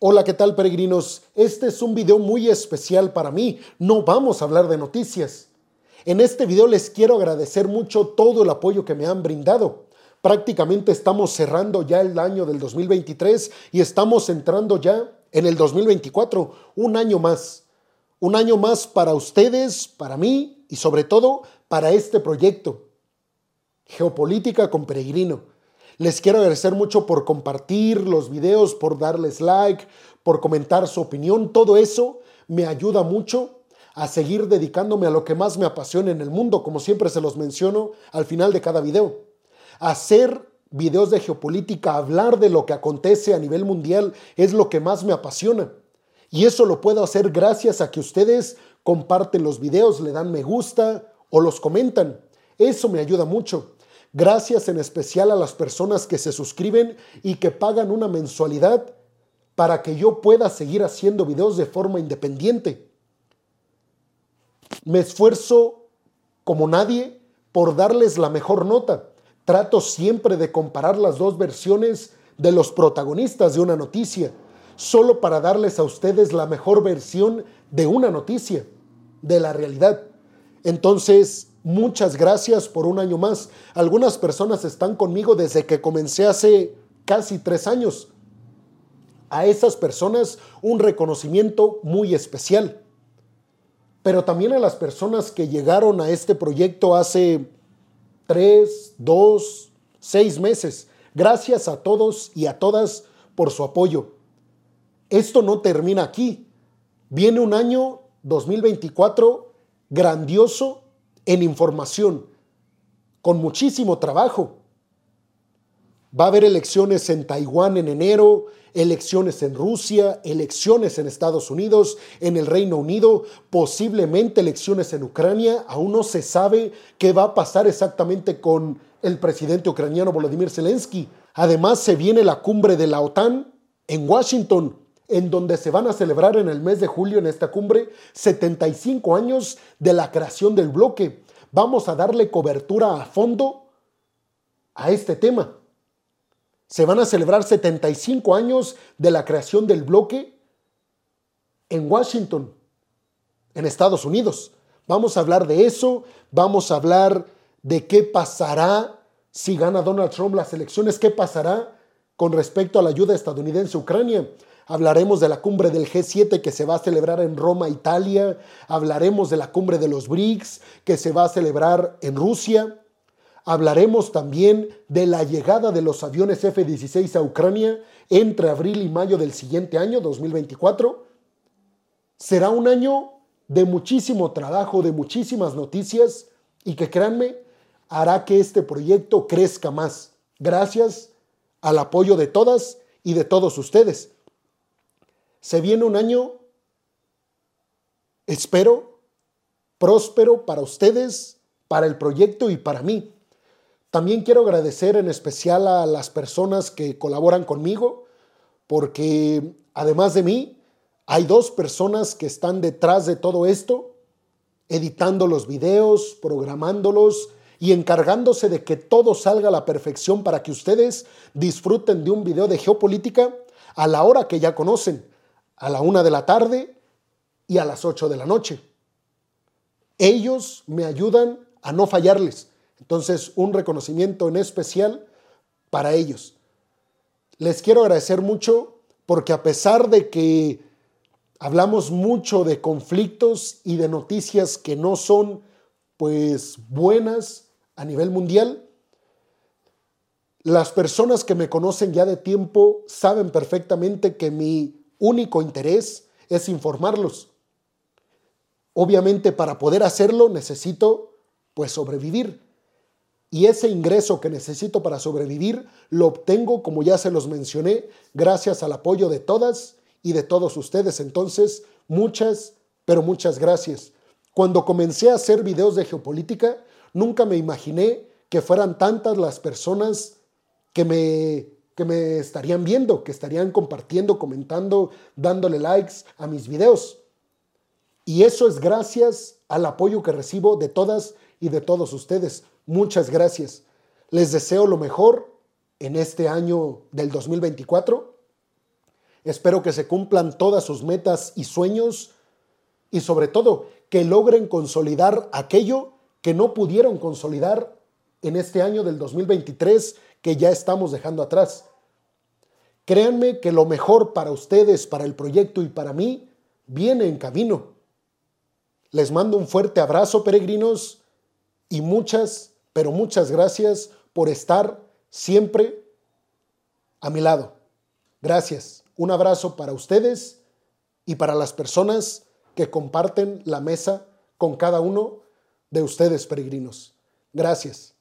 Hola, ¿qué tal peregrinos? Este es un video muy especial para mí. No vamos a hablar de noticias. En este video les quiero agradecer mucho todo el apoyo que me han brindado. Prácticamente estamos cerrando ya el año del 2023 y estamos entrando ya en el 2024, un año más. Un año más para ustedes, para mí y sobre todo para este proyecto. Geopolítica con Peregrino. Les quiero agradecer mucho por compartir los videos, por darles like, por comentar su opinión. Todo eso me ayuda mucho a seguir dedicándome a lo que más me apasiona en el mundo, como siempre se los menciono al final de cada video. Hacer videos de geopolítica, hablar de lo que acontece a nivel mundial es lo que más me apasiona. Y eso lo puedo hacer gracias a que ustedes comparten los videos, le dan me gusta o los comentan. Eso me ayuda mucho. Gracias en especial a las personas que se suscriben y que pagan una mensualidad para que yo pueda seguir haciendo videos de forma independiente. Me esfuerzo como nadie por darles la mejor nota. Trato siempre de comparar las dos versiones de los protagonistas de una noticia, solo para darles a ustedes la mejor versión de una noticia, de la realidad. Entonces, Muchas gracias por un año más. Algunas personas están conmigo desde que comencé hace casi tres años. A esas personas un reconocimiento muy especial. Pero también a las personas que llegaron a este proyecto hace tres, dos, seis meses. Gracias a todos y a todas por su apoyo. Esto no termina aquí. Viene un año 2024 grandioso en información, con muchísimo trabajo. Va a haber elecciones en Taiwán en enero, elecciones en Rusia, elecciones en Estados Unidos, en el Reino Unido, posiblemente elecciones en Ucrania. Aún no se sabe qué va a pasar exactamente con el presidente ucraniano Volodymyr Zelensky. Además, se viene la cumbre de la OTAN en Washington, en donde se van a celebrar en el mes de julio en esta cumbre 75 años de la creación del bloque vamos a darle cobertura a fondo a este tema. Se van a celebrar 75 años de la creación del bloque en Washington, en Estados Unidos. Vamos a hablar de eso, vamos a hablar de qué pasará si gana Donald Trump las elecciones, qué pasará con respecto a la ayuda estadounidense a Ucrania. Hablaremos de la cumbre del G7 que se va a celebrar en Roma, Italia. Hablaremos de la cumbre de los BRICS que se va a celebrar en Rusia. Hablaremos también de la llegada de los aviones F-16 a Ucrania entre abril y mayo del siguiente año, 2024. Será un año de muchísimo trabajo, de muchísimas noticias y que créanme, hará que este proyecto crezca más. Gracias al apoyo de todas y de todos ustedes. Se viene un año, espero, próspero para ustedes, para el proyecto y para mí. También quiero agradecer en especial a las personas que colaboran conmigo, porque además de mí, hay dos personas que están detrás de todo esto, editando los videos, programándolos y encargándose de que todo salga a la perfección para que ustedes disfruten de un video de geopolítica a la hora que ya conocen a la una de la tarde y a las ocho de la noche. Ellos me ayudan a no fallarles. Entonces, un reconocimiento en especial para ellos. Les quiero agradecer mucho porque a pesar de que hablamos mucho de conflictos y de noticias que no son pues buenas a nivel mundial, las personas que me conocen ya de tiempo saben perfectamente que mi único interés es informarlos. Obviamente para poder hacerlo necesito pues sobrevivir. Y ese ingreso que necesito para sobrevivir lo obtengo, como ya se los mencioné, gracias al apoyo de todas y de todos ustedes. Entonces, muchas, pero muchas gracias. Cuando comencé a hacer videos de geopolítica, nunca me imaginé que fueran tantas las personas que me que me estarían viendo, que estarían compartiendo, comentando, dándole likes a mis videos. Y eso es gracias al apoyo que recibo de todas y de todos ustedes. Muchas gracias. Les deseo lo mejor en este año del 2024. Espero que se cumplan todas sus metas y sueños y sobre todo que logren consolidar aquello que no pudieron consolidar en este año del 2023 que ya estamos dejando atrás. Créanme que lo mejor para ustedes, para el proyecto y para mí viene en camino. Les mando un fuerte abrazo, peregrinos, y muchas, pero muchas gracias por estar siempre a mi lado. Gracias. Un abrazo para ustedes y para las personas que comparten la mesa con cada uno de ustedes, peregrinos. Gracias.